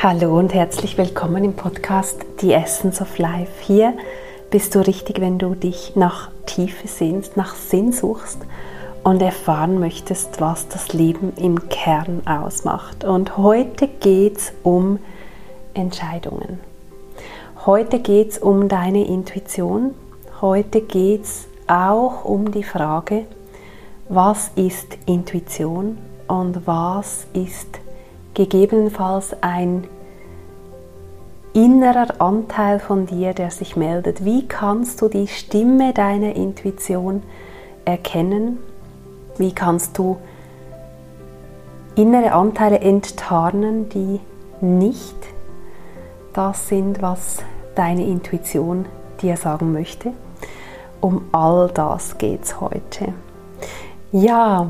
Hallo und herzlich willkommen im Podcast The Essence of Life. Hier bist du richtig, wenn du dich nach Tiefe sehnst, nach Sinn suchst und erfahren möchtest, was das Leben im Kern ausmacht. Und heute geht es um Entscheidungen. Heute geht es um deine Intuition. Heute geht es auch um die Frage, was ist Intuition und was ist gegebenenfalls ein innerer Anteil von dir, der sich meldet. Wie kannst du die Stimme deiner Intuition erkennen? Wie kannst du innere Anteile enttarnen, die nicht das sind, was deine Intuition dir sagen möchte? Um all das geht es heute. Ja,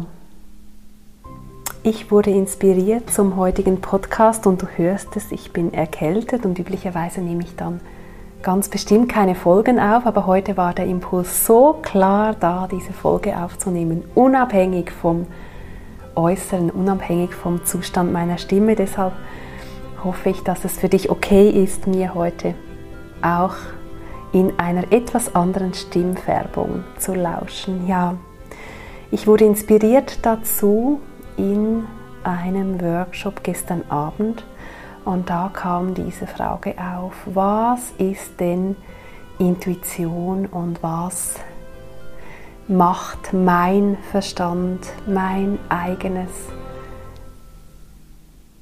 ich wurde inspiriert zum heutigen Podcast und du hörst es, ich bin erkältet und üblicherweise nehme ich dann ganz bestimmt keine Folgen auf, aber heute war der Impuls so klar da, diese Folge aufzunehmen, unabhängig vom Äußeren, unabhängig vom Zustand meiner Stimme. Deshalb hoffe ich, dass es für dich okay ist, mir heute auch in einer etwas anderen Stimmfärbung zu lauschen. Ja, ich wurde inspiriert dazu, in einem Workshop gestern Abend und da kam diese Frage auf, was ist denn Intuition und was macht mein Verstand, mein eigenes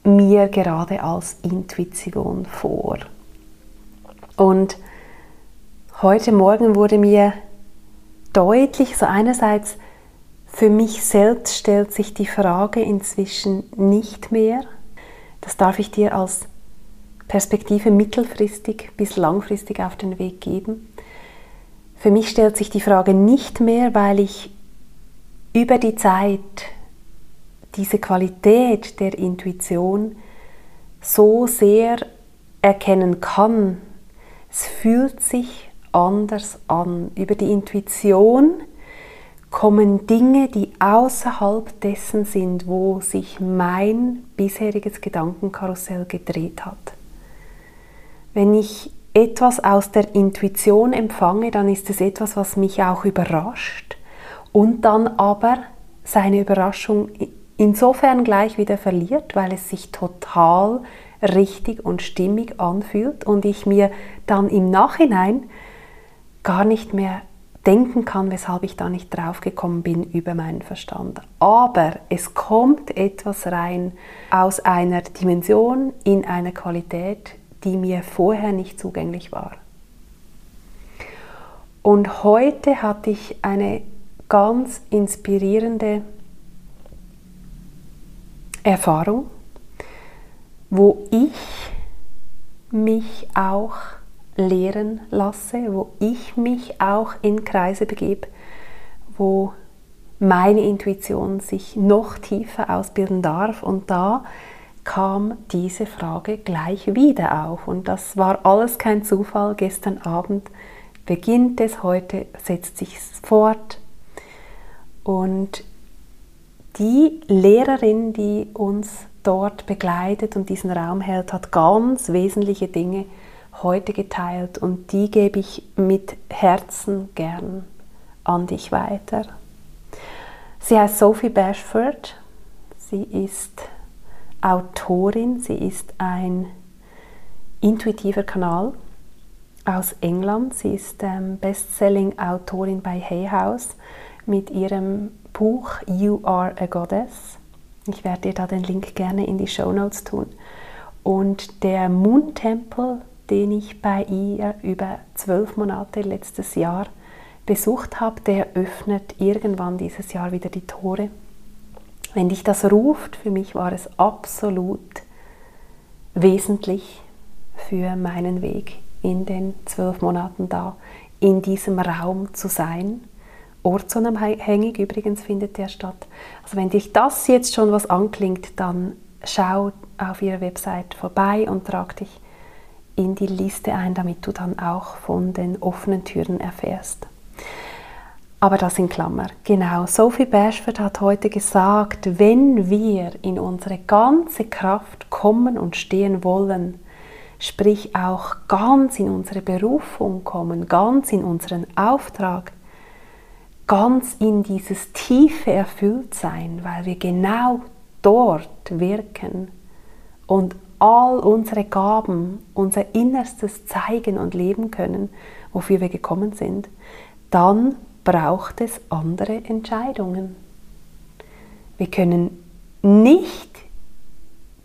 mir gerade als Intuition vor. Und heute Morgen wurde mir deutlich, so einerseits für mich selbst stellt sich die Frage inzwischen nicht mehr. Das darf ich dir als Perspektive mittelfristig bis langfristig auf den Weg geben. Für mich stellt sich die Frage nicht mehr, weil ich über die Zeit diese Qualität der Intuition so sehr erkennen kann. Es fühlt sich anders an. Über die Intuition kommen Dinge, die außerhalb dessen sind, wo sich mein bisheriges Gedankenkarussell gedreht hat. Wenn ich etwas aus der Intuition empfange, dann ist es etwas, was mich auch überrascht und dann aber seine Überraschung insofern gleich wieder verliert, weil es sich total richtig und stimmig anfühlt und ich mir dann im Nachhinein gar nicht mehr denken kann, weshalb ich da nicht drauf gekommen bin über meinen Verstand. Aber es kommt etwas rein aus einer Dimension in eine Qualität, die mir vorher nicht zugänglich war. Und heute hatte ich eine ganz inspirierende Erfahrung, wo ich mich auch lehren lasse, wo ich mich auch in Kreise begebe, wo meine Intuition sich noch tiefer ausbilden darf. Und da kam diese Frage gleich wieder auf. Und das war alles kein Zufall. Gestern Abend beginnt es, heute setzt sich fort. Und die Lehrerin, die uns dort begleitet und diesen Raum hält, hat ganz wesentliche Dinge heute geteilt und die gebe ich mit Herzen gern an dich weiter. Sie heißt Sophie Bashford. Sie ist Autorin, sie ist ein intuitiver Kanal aus England. Sie ist ähm, Bestselling-Autorin bei Hay House mit ihrem Buch You Are a Goddess. Ich werde dir da den Link gerne in die Show Notes tun. Und der Moon Temple den ich bei ihr über zwölf Monate letztes Jahr besucht habe, der öffnet irgendwann dieses Jahr wieder die Tore. Wenn dich das ruft, für mich war es absolut wesentlich für meinen Weg in den zwölf Monaten da, in diesem Raum zu sein. Ortsunabhängig übrigens findet der statt. Also wenn dich das jetzt schon was anklingt, dann schau auf ihrer Website vorbei und trag dich in die Liste ein, damit du dann auch von den offenen Türen erfährst. Aber das in Klammer. Genau, Sophie Bashford hat heute gesagt, wenn wir in unsere ganze Kraft kommen und stehen wollen, sprich auch ganz in unsere Berufung kommen, ganz in unseren Auftrag, ganz in dieses tiefe Erfülltsein, weil wir genau dort wirken und all unsere Gaben, unser Innerstes zeigen und leben können, wofür wir gekommen sind, dann braucht es andere Entscheidungen. Wir können nicht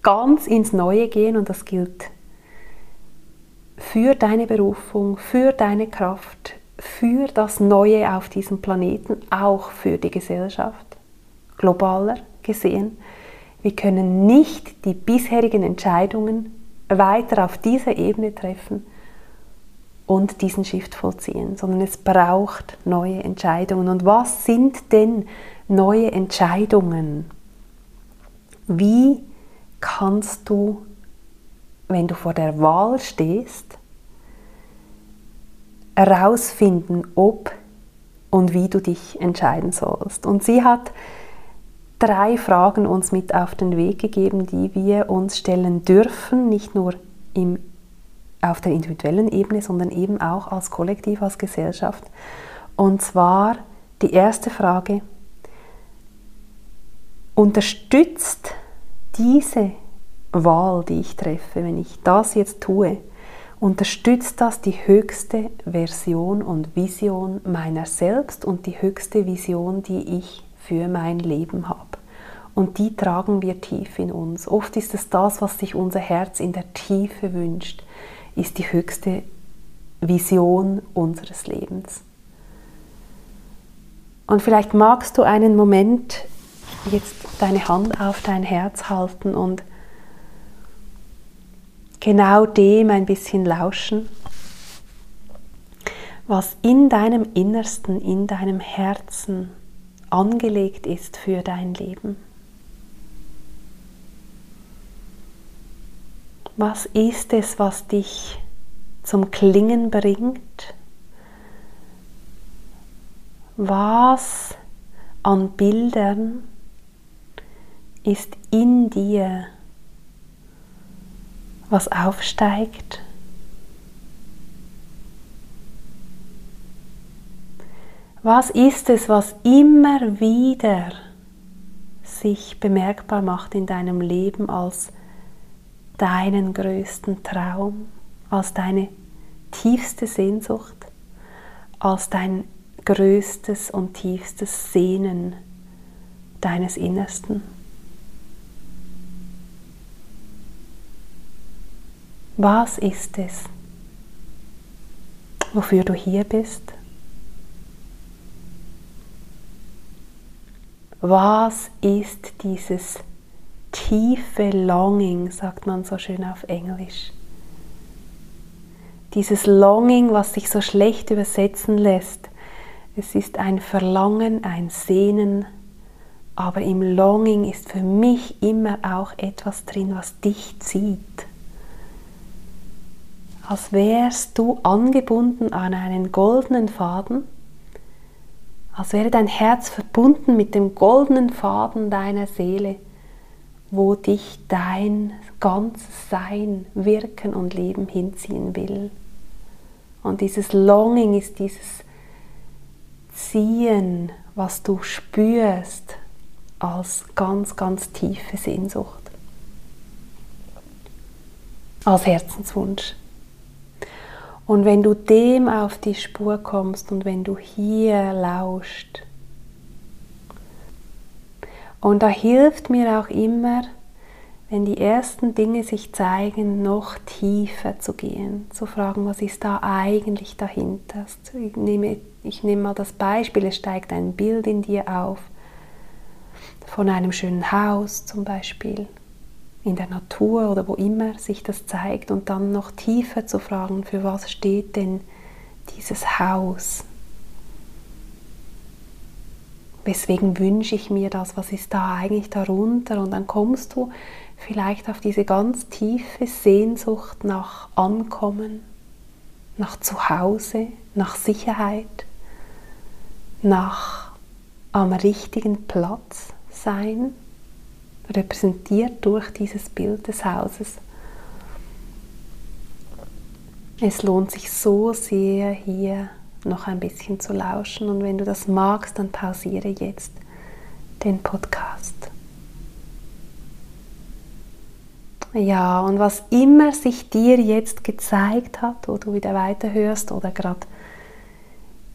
ganz ins Neue gehen und das gilt für deine Berufung, für deine Kraft, für das Neue auf diesem Planeten, auch für die Gesellschaft, globaler gesehen. Wir können nicht die bisherigen Entscheidungen weiter auf dieser Ebene treffen und diesen Shift vollziehen, sondern es braucht neue Entscheidungen. Und was sind denn neue Entscheidungen? Wie kannst du, wenn du vor der Wahl stehst, herausfinden, ob und wie du dich entscheiden sollst. Und sie hat drei Fragen uns mit auf den Weg gegeben, die wir uns stellen dürfen, nicht nur im, auf der individuellen Ebene, sondern eben auch als Kollektiv, als Gesellschaft. Und zwar die erste Frage, unterstützt diese Wahl, die ich treffe, wenn ich das jetzt tue, unterstützt das die höchste Version und Vision meiner selbst und die höchste Vision, die ich für mein Leben habe. Und die tragen wir tief in uns. Oft ist es das, was sich unser Herz in der Tiefe wünscht, ist die höchste Vision unseres Lebens. Und vielleicht magst du einen Moment jetzt deine Hand auf dein Herz halten und genau dem ein bisschen lauschen, was in deinem Innersten, in deinem Herzen angelegt ist für dein Leben. Was ist es, was dich zum Klingen bringt? Was an Bildern ist in dir was aufsteigt. Was ist es, was immer wieder sich bemerkbar macht in deinem Leben als deinen größten Traum, als deine tiefste Sehnsucht, als dein größtes und tiefstes Sehnen deines Innersten? Was ist es, wofür du hier bist? Was ist dieses tiefe Longing, sagt man so schön auf Englisch? Dieses Longing, was sich so schlecht übersetzen lässt. Es ist ein Verlangen, ein Sehnen, aber im Longing ist für mich immer auch etwas drin, was dich zieht als wärst du angebunden an einen goldenen Faden, als wäre dein Herz verbunden mit dem goldenen Faden deiner Seele, wo dich dein ganzes Sein, Wirken und Leben hinziehen will. Und dieses Longing ist dieses Ziehen, was du spürst als ganz, ganz tiefe Sehnsucht, als Herzenswunsch. Und wenn du dem auf die Spur kommst und wenn du hier lauscht, und da hilft mir auch immer, wenn die ersten Dinge sich zeigen, noch tiefer zu gehen, zu fragen, was ist da eigentlich dahinter. Ich nehme, ich nehme mal das Beispiel, es steigt ein Bild in dir auf, von einem schönen Haus zum Beispiel, in der Natur oder wo immer sich das zeigt und dann noch tiefer zu fragen, für was steht denn dieses Haus? Weswegen wünsche ich mir das? Was ist da eigentlich darunter? Und dann kommst du vielleicht auf diese ganz tiefe Sehnsucht nach Ankommen, nach Zuhause, nach Sicherheit, nach am richtigen Platz sein, repräsentiert durch dieses Bild des Hauses. Es lohnt sich so sehr, hier noch ein bisschen zu lauschen und wenn du das magst, dann pausiere jetzt den Podcast. Ja, und was immer sich dir jetzt gezeigt hat, wo du wieder weiterhörst oder gerade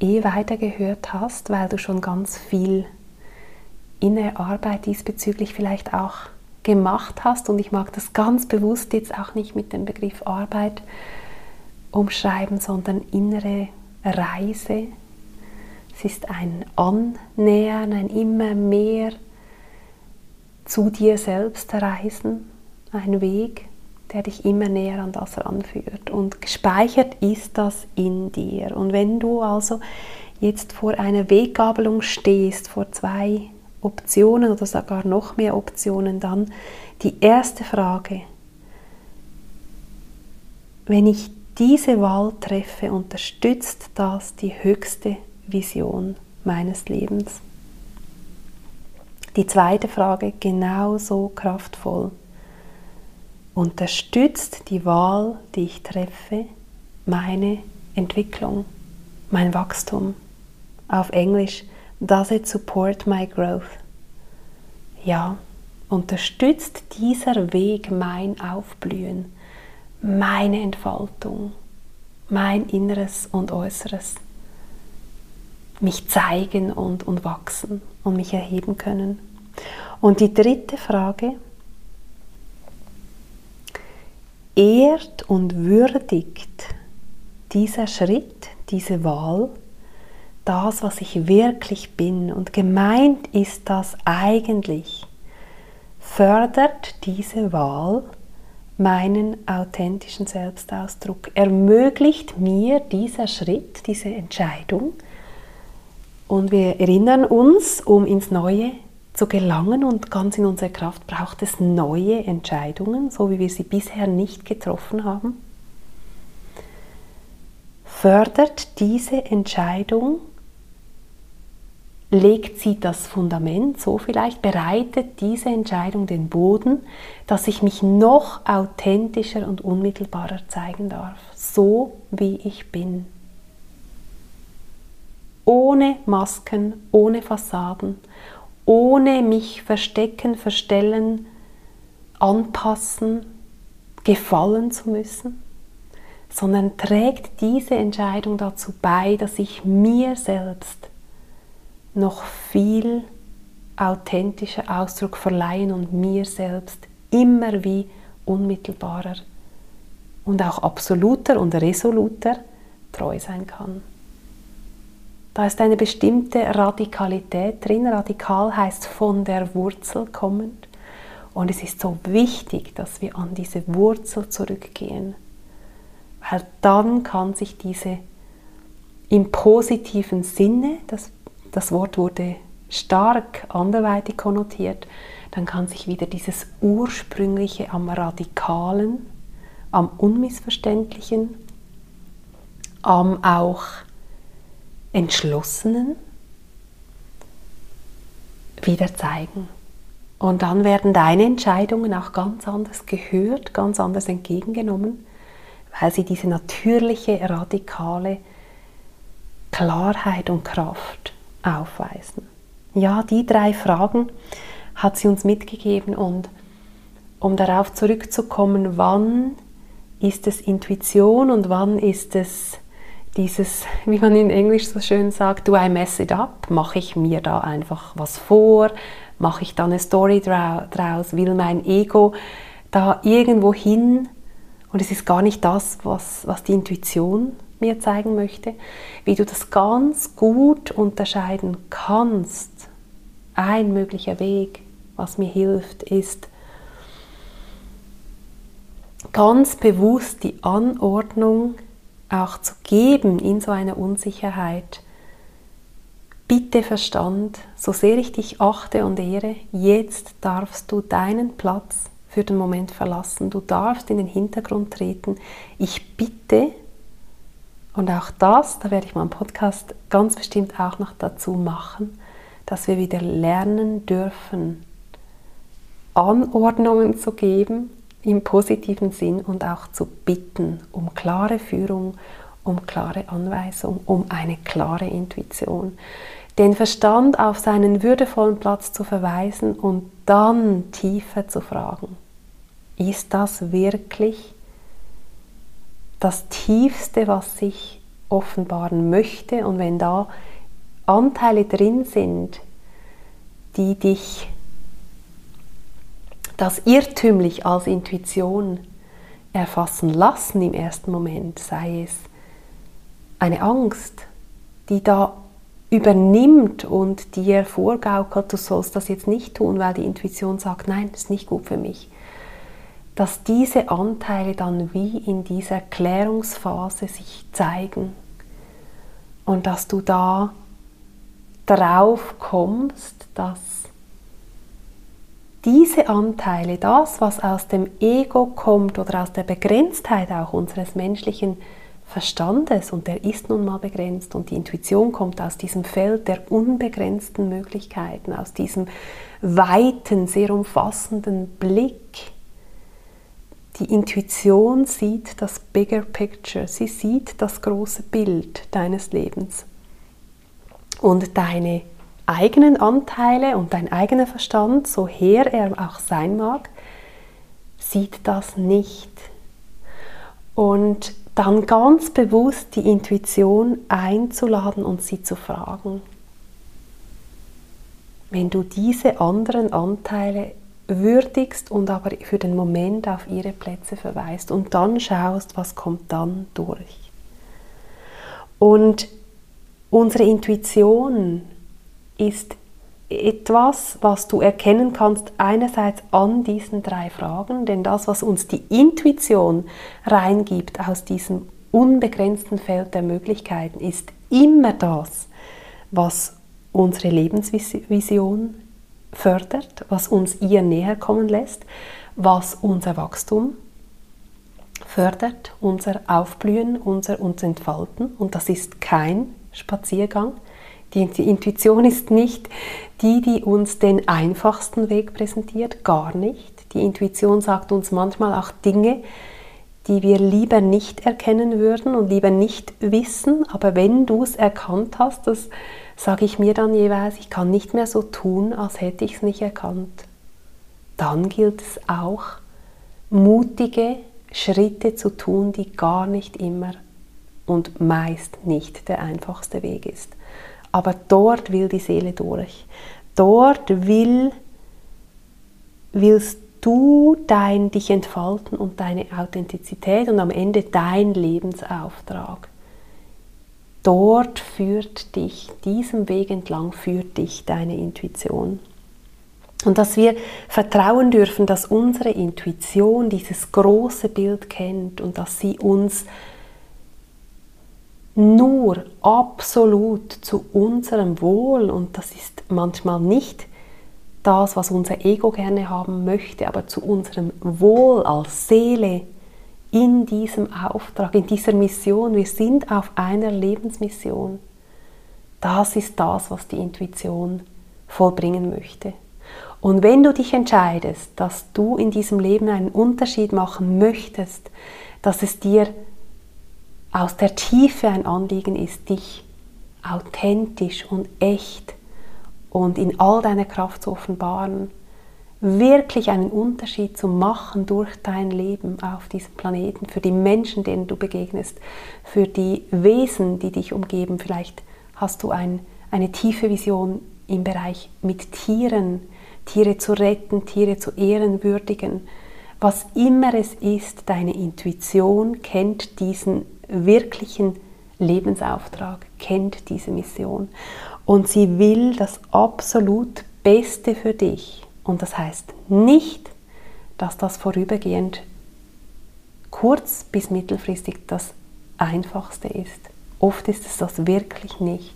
eh weitergehört hast, weil du schon ganz viel innere Arbeit diesbezüglich vielleicht auch gemacht hast. Und ich mag das ganz bewusst jetzt auch nicht mit dem Begriff Arbeit umschreiben, sondern innere Reise. Es ist ein Annähern, ein immer mehr zu dir selbst reisen, ein Weg, der dich immer näher an das ranführt. Und gespeichert ist das in dir. Und wenn du also jetzt vor einer Weggabelung stehst, vor zwei Optionen oder sogar noch mehr Optionen, dann die erste Frage, wenn ich diese Wahl treffe, unterstützt das die höchste Vision meines Lebens. Die zweite Frage genauso kraftvoll. Unterstützt die Wahl, die ich treffe, meine Entwicklung, mein Wachstum? Auf Englisch, does it support my growth? Ja, unterstützt dieser Weg mein Aufblühen, meine Entfaltung, mein Inneres und Äußeres, mich zeigen und, und wachsen und mich erheben können. Und die dritte Frage, ehrt und würdigt dieser Schritt, diese Wahl, das, was ich wirklich bin. Und gemeint ist das eigentlich, fördert diese Wahl meinen authentischen Selbstausdruck, ermöglicht mir dieser Schritt, diese Entscheidung. Und wir erinnern uns, um ins Neue zu gelangen und ganz in unsere Kraft braucht es neue Entscheidungen, so wie wir sie bisher nicht getroffen haben. Fördert diese Entscheidung, legt sie das Fundament, so vielleicht bereitet diese Entscheidung den Boden, dass ich mich noch authentischer und unmittelbarer zeigen darf, so wie ich bin. Ohne Masken, ohne Fassaden, ohne mich verstecken, verstellen, anpassen, gefallen zu müssen, sondern trägt diese Entscheidung dazu bei, dass ich mir selbst noch viel authentischer Ausdruck verleihen und mir selbst immer wie unmittelbarer und auch absoluter und resoluter treu sein kann. Da ist eine bestimmte Radikalität drin. Radikal heißt von der Wurzel kommend. Und es ist so wichtig, dass wir an diese Wurzel zurückgehen. Weil dann kann sich diese im positiven Sinne, das, das Wort wurde stark anderweitig konnotiert, dann kann sich wieder dieses ursprüngliche am Radikalen, am Unmissverständlichen, am auch Entschlossenen wieder zeigen. Und dann werden deine Entscheidungen auch ganz anders gehört, ganz anders entgegengenommen, weil sie diese natürliche, radikale Klarheit und Kraft aufweisen. Ja, die drei Fragen hat sie uns mitgegeben und um darauf zurückzukommen, wann ist es Intuition und wann ist es dieses, wie man in Englisch so schön sagt, do I mess it up? Mache ich mir da einfach was vor? Mache ich da eine Story draus? Will mein Ego da irgendwo hin? Und es ist gar nicht das, was, was die Intuition mir zeigen möchte. Wie du das ganz gut unterscheiden kannst. Ein möglicher Weg, was mir hilft, ist, ganz bewusst die Anordnung auch zu geben in so einer Unsicherheit. Bitte Verstand, so sehr ich dich achte und ehre, jetzt darfst du deinen Platz für den Moment verlassen. Du darfst in den Hintergrund treten. Ich bitte Und auch das, da werde ich mal einen Podcast ganz bestimmt auch noch dazu machen, dass wir wieder lernen dürfen, Anordnungen zu geben im positiven Sinn und auch zu bitten um klare Führung, um klare Anweisung, um eine klare Intuition. Den Verstand auf seinen würdevollen Platz zu verweisen und dann tiefer zu fragen. Ist das wirklich das Tiefste, was sich offenbaren möchte? Und wenn da Anteile drin sind, die dich das irrtümlich als Intuition erfassen lassen im ersten Moment, sei es eine Angst, die da übernimmt und dir vorgaukelt, du sollst das jetzt nicht tun, weil die Intuition sagt, nein, das ist nicht gut für mich. Dass diese Anteile dann wie in dieser Klärungsphase sich zeigen und dass du da drauf kommst, dass diese Anteile, das, was aus dem Ego kommt oder aus der Begrenztheit auch unseres menschlichen Verstandes, und der ist nun mal begrenzt, und die Intuition kommt aus diesem Feld der unbegrenzten Möglichkeiten, aus diesem weiten, sehr umfassenden Blick. Die Intuition sieht das Bigger Picture, sie sieht das große Bild deines Lebens. Und deine eigenen Anteile und dein eigener Verstand, so her er auch sein mag, sieht das nicht. Und dann ganz bewusst die Intuition einzuladen und sie zu fragen. Wenn du diese anderen Anteile würdigst und aber für den Moment auf ihre Plätze verweist und dann schaust, was kommt dann durch. Und unsere Intuition ist etwas, was du erkennen kannst, einerseits an diesen drei Fragen, denn das, was uns die Intuition reingibt aus diesem unbegrenzten Feld der Möglichkeiten, ist immer das, was unsere Lebensvision fördert, was uns ihr näher kommen lässt, was unser Wachstum fördert, unser Aufblühen, unser uns Entfalten. Und das ist kein Spaziergang, die Intuition ist nicht die, die uns den einfachsten Weg präsentiert, gar nicht. Die Intuition sagt uns manchmal auch Dinge, die wir lieber nicht erkennen würden und lieber nicht wissen. Aber wenn du es erkannt hast, das sage ich mir dann jeweils, ich kann nicht mehr so tun, als hätte ich es nicht erkannt. Dann gilt es auch, mutige Schritte zu tun, die gar nicht immer und meist nicht der einfachste Weg ist. Aber dort will die Seele durch. Dort will, willst du dein, dich entfalten und deine Authentizität und am Ende dein Lebensauftrag. Dort führt dich, diesem Weg entlang führt dich deine Intuition. Und dass wir vertrauen dürfen, dass unsere Intuition dieses große Bild kennt und dass sie uns nur absolut zu unserem Wohl und das ist manchmal nicht das, was unser Ego gerne haben möchte, aber zu unserem Wohl als Seele in diesem Auftrag, in dieser Mission. Wir sind auf einer Lebensmission. Das ist das, was die Intuition vollbringen möchte. Und wenn du dich entscheidest, dass du in diesem Leben einen Unterschied machen möchtest, dass es dir aus der Tiefe ein Anliegen ist, dich authentisch und echt und in all deiner Kraft zu offenbaren, wirklich einen Unterschied zu machen durch dein Leben auf diesem Planeten, für die Menschen, denen du begegnest, für die Wesen, die dich umgeben. Vielleicht hast du ein, eine tiefe Vision im Bereich mit Tieren, Tiere zu retten, Tiere zu ehrenwürdigen. Was immer es ist, deine Intuition kennt diesen wirklichen Lebensauftrag, kennt diese Mission und sie will das absolut Beste für dich. Und das heißt nicht, dass das vorübergehend kurz bis mittelfristig das Einfachste ist. Oft ist es das wirklich nicht.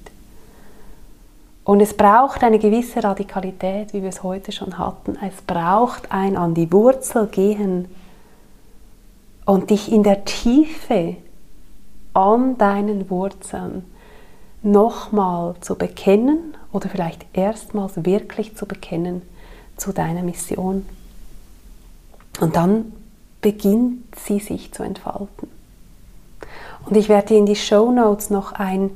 Und es braucht eine gewisse Radikalität, wie wir es heute schon hatten. Es braucht ein an die Wurzel gehen und dich in der Tiefe an deinen Wurzeln nochmal zu bekennen oder vielleicht erstmals wirklich zu bekennen zu deiner Mission. Und dann beginnt sie sich zu entfalten. Und ich werde dir in die Show Notes noch ein,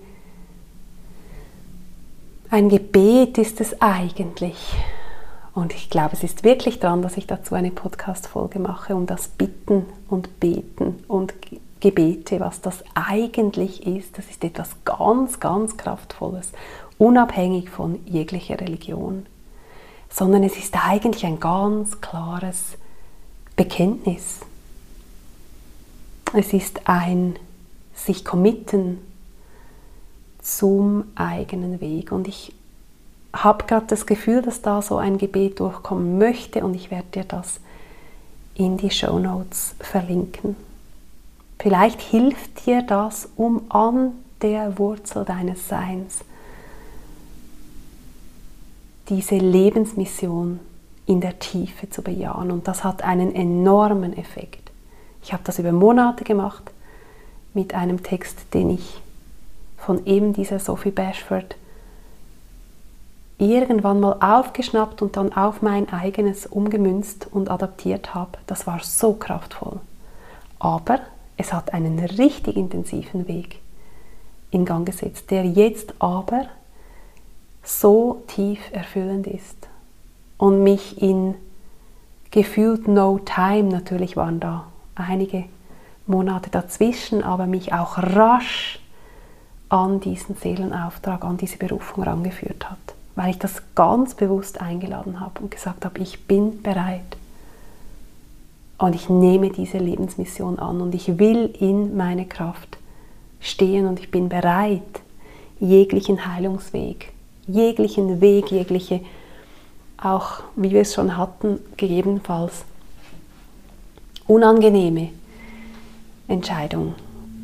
ein Gebet ist es eigentlich. Und ich glaube, es ist wirklich dran, dass ich dazu eine Podcast-Folge mache, um das Bitten und Beten und Gebete, was das eigentlich ist. Das ist etwas ganz, ganz Kraftvolles, unabhängig von jeglicher Religion. Sondern es ist eigentlich ein ganz klares Bekenntnis. Es ist ein sich committen zum eigenen Weg. Und ich habe gerade das Gefühl, dass da so ein Gebet durchkommen möchte und ich werde dir das in die Show Notes verlinken. Vielleicht hilft dir das, um an der Wurzel deines Seins diese Lebensmission in der Tiefe zu bejahen. Und das hat einen enormen Effekt. Ich habe das über Monate gemacht mit einem Text, den ich von eben dieser Sophie Bashford irgendwann mal aufgeschnappt und dann auf mein eigenes umgemünzt und adaptiert habe. Das war so kraftvoll. Aber es hat einen richtig intensiven Weg in Gang gesetzt, der jetzt aber so tief erfüllend ist und mich in gefühlt no time, natürlich waren da einige Monate dazwischen, aber mich auch rasch an diesen Seelenauftrag, an diese Berufung rangeführt hat, weil ich das ganz bewusst eingeladen habe und gesagt habe, ich bin bereit und ich nehme diese Lebensmission an und ich will in meine Kraft stehen und ich bin bereit, jeglichen Heilungsweg, jeglichen Weg, jegliche, auch wie wir es schon hatten, gegebenenfalls unangenehme Entscheidung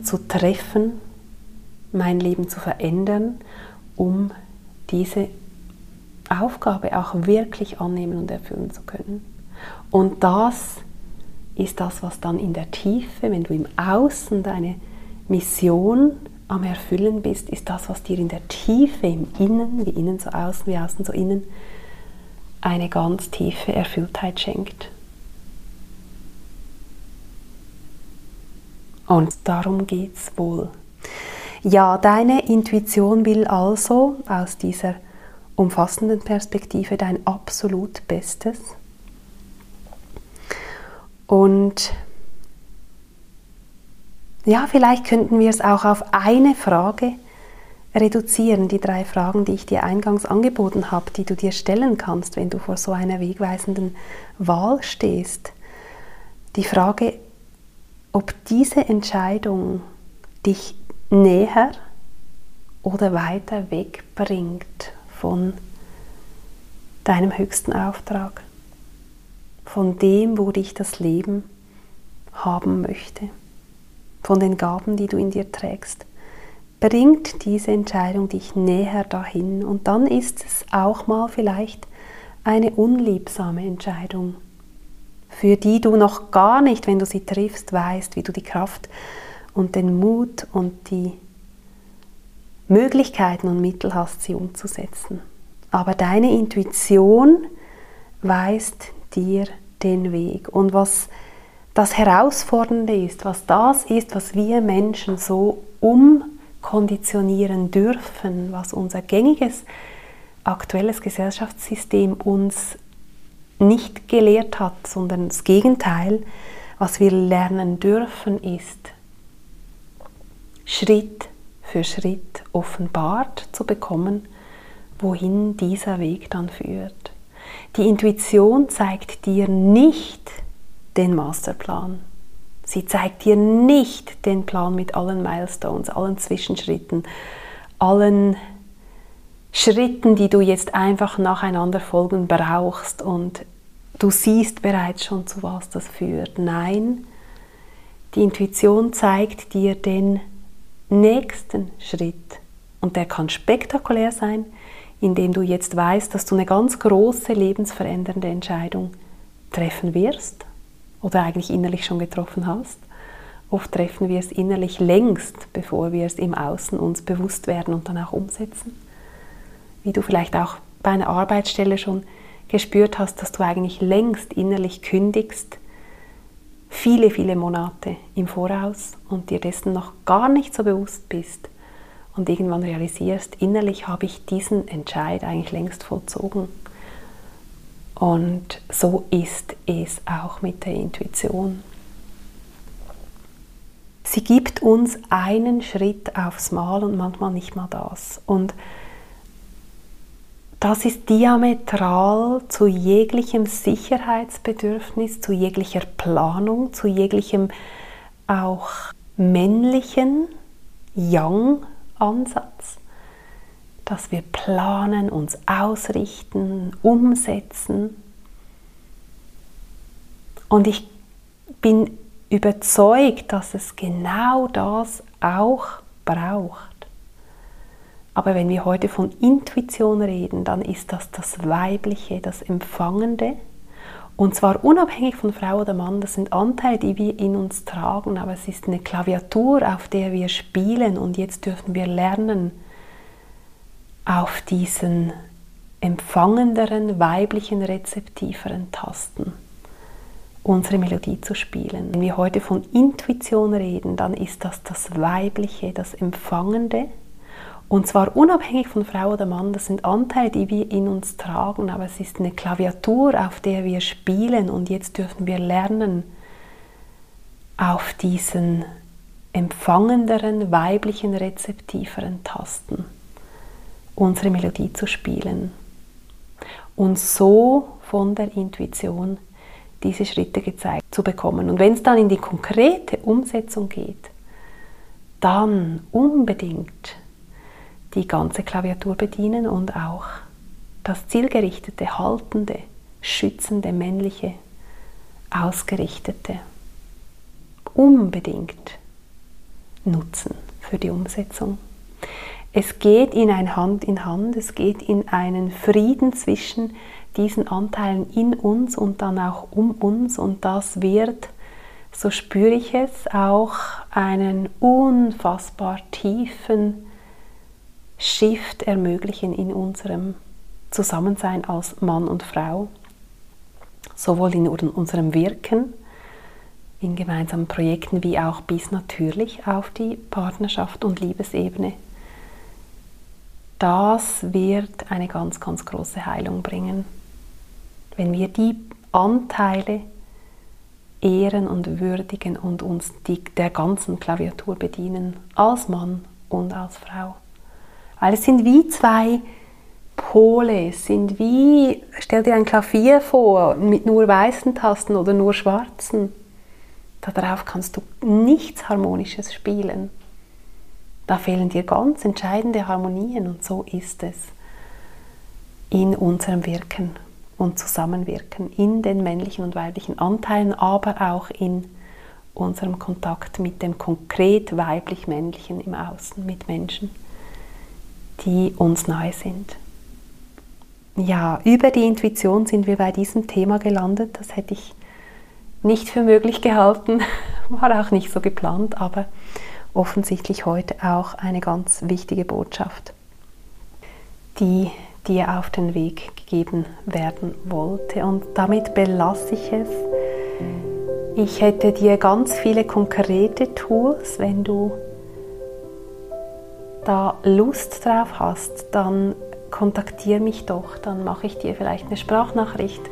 zu treffen, mein Leben zu verändern, um diese Aufgabe auch wirklich annehmen und erfüllen zu können. Und das ist das, was dann in der Tiefe, wenn du im Außen deine Mission am Erfüllen bist, ist das, was dir in der Tiefe, im Innen, wie innen so außen, wie außen so innen, eine ganz tiefe Erfülltheit schenkt. Und darum geht es wohl. Ja, deine Intuition will also aus dieser umfassenden Perspektive dein absolut Bestes und ja, vielleicht könnten wir es auch auf eine Frage reduzieren, die drei Fragen, die ich dir eingangs angeboten habe, die du dir stellen kannst, wenn du vor so einer wegweisenden Wahl stehst. Die Frage, ob diese Entscheidung dich näher oder weiter wegbringt von deinem höchsten Auftrag von dem, wo dich das Leben haben möchte, von den Gaben, die du in dir trägst, bringt diese Entscheidung dich näher dahin. Und dann ist es auch mal vielleicht eine unliebsame Entscheidung, für die du noch gar nicht, wenn du sie triffst, weißt, wie du die Kraft und den Mut und die Möglichkeiten und Mittel hast, sie umzusetzen. Aber deine Intuition weist dir den Weg. Und was das Herausfordernde ist, was das ist, was wir Menschen so umkonditionieren dürfen, was unser gängiges aktuelles Gesellschaftssystem uns nicht gelehrt hat, sondern das Gegenteil, was wir lernen dürfen, ist Schritt für Schritt offenbart zu bekommen, wohin dieser Weg dann führt. Die Intuition zeigt dir nicht den Masterplan. Sie zeigt dir nicht den Plan mit allen Milestones, allen Zwischenschritten, allen Schritten, die du jetzt einfach nacheinander folgen brauchst und du siehst bereits schon, zu was das führt. Nein, die Intuition zeigt dir den nächsten Schritt und der kann spektakulär sein, indem du jetzt weißt, dass du eine ganz große lebensverändernde Entscheidung treffen wirst oder eigentlich innerlich schon getroffen hast. Oft treffen wir es innerlich längst, bevor wir es im Außen uns bewusst werden und dann auch umsetzen. Wie du vielleicht auch bei einer Arbeitsstelle schon gespürt hast, dass du eigentlich längst innerlich kündigst, viele, viele Monate im Voraus und dir dessen noch gar nicht so bewusst bist und irgendwann realisierst, innerlich habe ich diesen Entscheid eigentlich längst vollzogen. Und so ist es auch mit der Intuition. Sie gibt uns einen Schritt aufs Mal und manchmal nicht mal das. Und das ist diametral zu jeglichem Sicherheitsbedürfnis, zu jeglicher Planung, zu jeglichem auch männlichen Yang-Ansatz, dass wir planen, uns ausrichten, umsetzen. Und ich bin überzeugt, dass es genau das auch braucht. Aber wenn wir heute von Intuition reden, dann ist das das Weibliche, das Empfangende. Und zwar unabhängig von Frau oder Mann, das sind Anteile, die wir in uns tragen, aber es ist eine Klaviatur, auf der wir spielen und jetzt dürfen wir lernen, auf diesen empfangenderen, weiblichen, rezeptiveren Tasten unsere Melodie zu spielen. Wenn wir heute von Intuition reden, dann ist das das Weibliche, das Empfangende, und zwar unabhängig von Frau oder Mann, das sind Anteile, die wir in uns tragen, aber es ist eine Klaviatur, auf der wir spielen und jetzt dürfen wir lernen, auf diesen empfangenderen, weiblichen, rezeptiveren Tasten unsere Melodie zu spielen. Und so von der Intuition diese Schritte gezeigt zu bekommen. Und wenn es dann in die konkrete Umsetzung geht, dann unbedingt die ganze Klaviatur bedienen und auch das zielgerichtete, haltende, schützende, männliche, ausgerichtete unbedingt nutzen für die Umsetzung. Es geht in ein Hand in Hand, es geht in einen Frieden zwischen diesen Anteilen in uns und dann auch um uns und das wird, so spüre ich es, auch einen unfassbar tiefen Shift ermöglichen in unserem Zusammensein als Mann und Frau, sowohl in unserem Wirken, in gemeinsamen Projekten wie auch bis natürlich auf die Partnerschaft und Liebesebene. Das wird eine ganz, ganz große Heilung bringen, wenn wir die Anteile ehren und würdigen und uns die, der ganzen Klaviatur bedienen, als Mann und als Frau. Weil es sind wie zwei Pole, es sind wie, stell dir ein Klavier vor, mit nur weißen Tasten oder nur schwarzen. Darauf kannst du nichts Harmonisches spielen. Da fehlen dir ganz entscheidende Harmonien und so ist es in unserem Wirken und Zusammenwirken, in den männlichen und weiblichen Anteilen, aber auch in unserem Kontakt mit dem konkret weiblich-männlichen im Außen, mit Menschen die uns nahe sind. Ja, über die Intuition sind wir bei diesem Thema gelandet. Das hätte ich nicht für möglich gehalten, war auch nicht so geplant, aber offensichtlich heute auch eine ganz wichtige Botschaft, die dir auf den Weg gegeben werden wollte. Und damit belasse ich es. Ich hätte dir ganz viele konkrete Tools, wenn du da Lust drauf hast, dann kontaktiere mich doch, dann mache ich dir vielleicht eine Sprachnachricht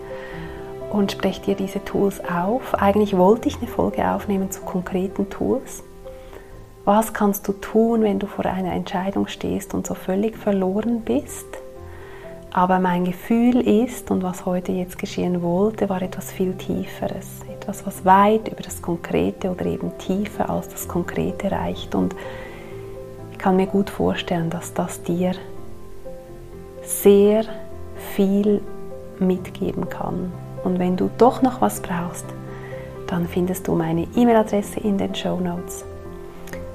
und spreche dir diese Tools auf. Eigentlich wollte ich eine Folge aufnehmen zu konkreten Tools. Was kannst du tun, wenn du vor einer Entscheidung stehst und so völlig verloren bist? Aber mein Gefühl ist, und was heute jetzt geschehen wollte, war etwas viel Tieferes. Etwas, was weit über das Konkrete oder eben tiefer als das Konkrete reicht. Und ich kann mir gut vorstellen, dass das dir sehr viel mitgeben kann. Und wenn du doch noch was brauchst, dann findest du meine E-Mail-Adresse in den Show Notes.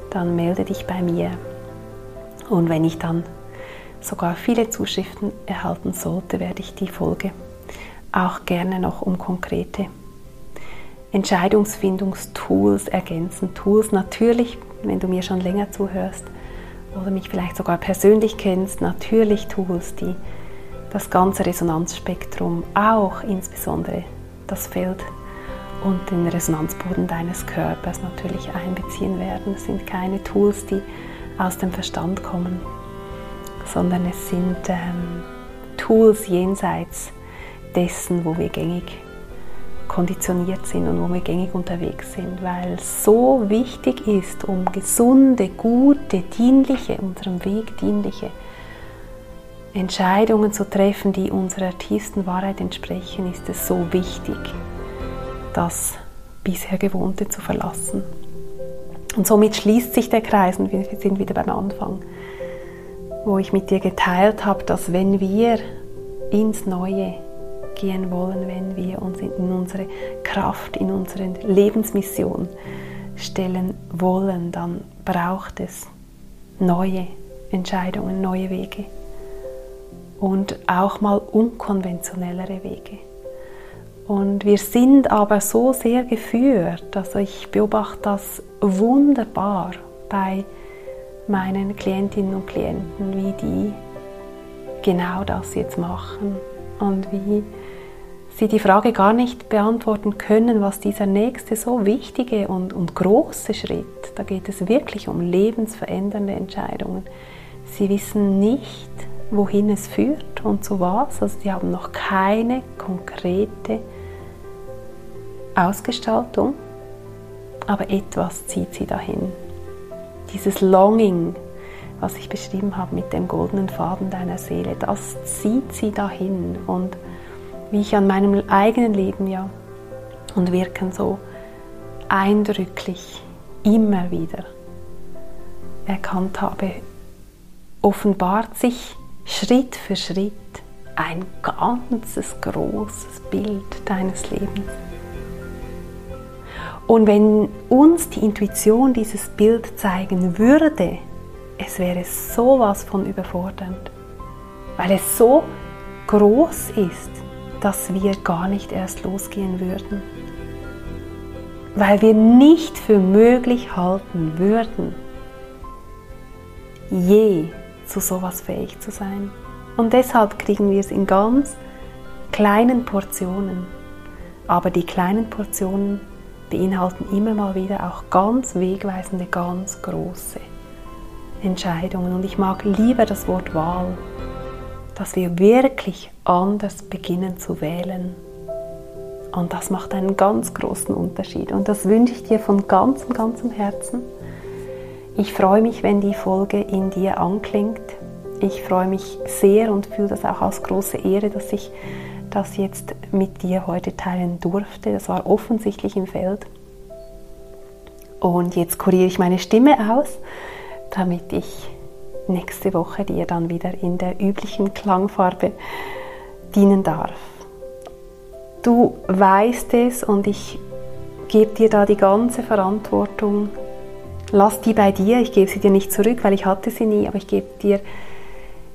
Dann melde dich bei mir. Und wenn ich dann sogar viele Zuschriften erhalten sollte, werde ich die Folge auch gerne noch um konkrete Entscheidungsfindungstools ergänzen. Tools natürlich, wenn du mir schon länger zuhörst oder mich vielleicht sogar persönlich kennst, natürlich Tools, die das ganze Resonanzspektrum, auch insbesondere das Feld und den Resonanzboden deines Körpers natürlich einbeziehen werden. Es sind keine Tools, die aus dem Verstand kommen, sondern es sind ähm, Tools jenseits dessen, wo wir gängig konditioniert sind und wo wir gängig unterwegs sind, weil es so wichtig ist, um gesunde, gute, dienliche, unserem Weg dienliche Entscheidungen zu treffen, die unserer tiefsten Wahrheit entsprechen, ist es so wichtig, das bisher Gewohnte zu verlassen. Und somit schließt sich der Kreis und wir sind wieder beim Anfang, wo ich mit dir geteilt habe, dass wenn wir ins Neue gehen wollen, wenn wir uns in unsere Kraft, in unsere Lebensmission stellen wollen, dann braucht es neue Entscheidungen, neue Wege und auch mal unkonventionellere Wege. Und wir sind aber so sehr geführt, also ich beobachte das wunderbar bei meinen Klientinnen und Klienten, wie die genau das jetzt machen und wie sie die Frage gar nicht beantworten können, was dieser nächste so wichtige und, und große Schritt, da geht es wirklich um lebensverändernde Entscheidungen. Sie wissen nicht, wohin es führt und zu was, also sie haben noch keine konkrete Ausgestaltung, aber etwas zieht sie dahin. Dieses Longing, was ich beschrieben habe mit dem goldenen Faden deiner Seele, das zieht sie dahin. Und wie ich an meinem eigenen Leben ja und Wirken so eindrücklich immer wieder erkannt habe, offenbart sich Schritt für Schritt ein ganzes großes Bild deines Lebens. Und wenn uns die Intuition dieses Bild zeigen würde, es wäre sowas von überfordernd, weil es so groß ist, dass wir gar nicht erst losgehen würden. Weil wir nicht für möglich halten würden, je zu sowas fähig zu sein. Und deshalb kriegen wir es in ganz kleinen Portionen. Aber die kleinen Portionen beinhalten immer mal wieder auch ganz wegweisende, ganz große Entscheidungen. Und ich mag lieber das Wort Wahl, dass wir wirklich anders beginnen zu wählen. Und das macht einen ganz großen Unterschied. Und das wünsche ich dir von ganzem, ganzem Herzen. Ich freue mich, wenn die Folge in dir anklingt. Ich freue mich sehr und fühle das auch als große Ehre, dass ich das jetzt mit dir heute teilen durfte. Das war offensichtlich im Feld. Und jetzt kuriere ich meine Stimme aus, damit ich nächste Woche dir dann wieder in der üblichen Klangfarbe dienen darf. Du weißt es und ich gebe dir da die ganze Verantwortung. Lass die bei dir, ich gebe sie dir nicht zurück, weil ich hatte sie nie, aber ich gebe dir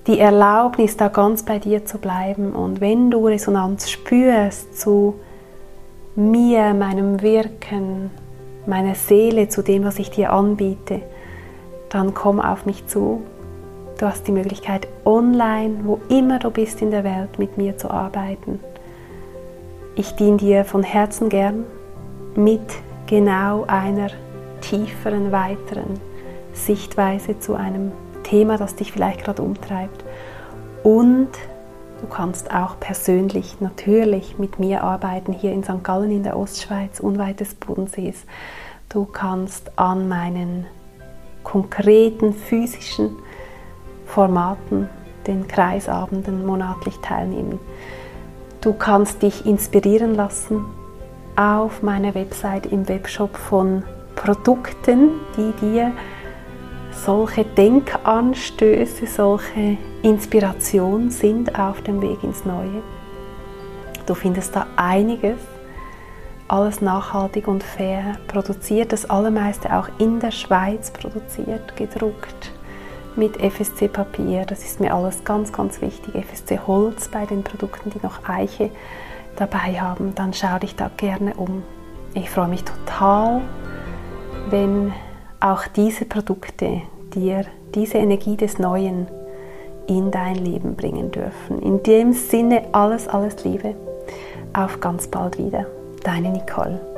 die Erlaubnis, da ganz bei dir zu bleiben. Und wenn du Resonanz spürst zu mir, meinem Wirken, meiner Seele, zu dem, was ich dir anbiete, dann komm auf mich zu. Du hast die Möglichkeit, online, wo immer du bist in der Welt, mit mir zu arbeiten. Ich diene dir von Herzen gern mit genau einer tieferen, weiteren Sichtweise zu einem Thema, das dich vielleicht gerade umtreibt. Und du kannst auch persönlich natürlich mit mir arbeiten hier in St. Gallen in der Ostschweiz, unweit des Bodensees. Du kannst an meinen konkreten physischen Formaten, den Kreisabenden monatlich teilnehmen. Du kannst dich inspirieren lassen auf meiner Website im Webshop von Produkten, die dir solche Denkanstöße, solche Inspirationen sind auf dem Weg ins Neue. Du findest da einiges, alles nachhaltig und fair produziert, das allermeiste auch in der Schweiz produziert, gedruckt mit FSC-Papier. Das ist mir alles ganz, ganz wichtig. FSC-Holz bei den Produkten, die noch Eiche dabei haben. Dann schau dich da gerne um. Ich freue mich total, wenn auch diese Produkte dir diese Energie des Neuen in dein Leben bringen dürfen. In dem Sinne alles, alles Liebe. Auf ganz bald wieder. Deine Nicole.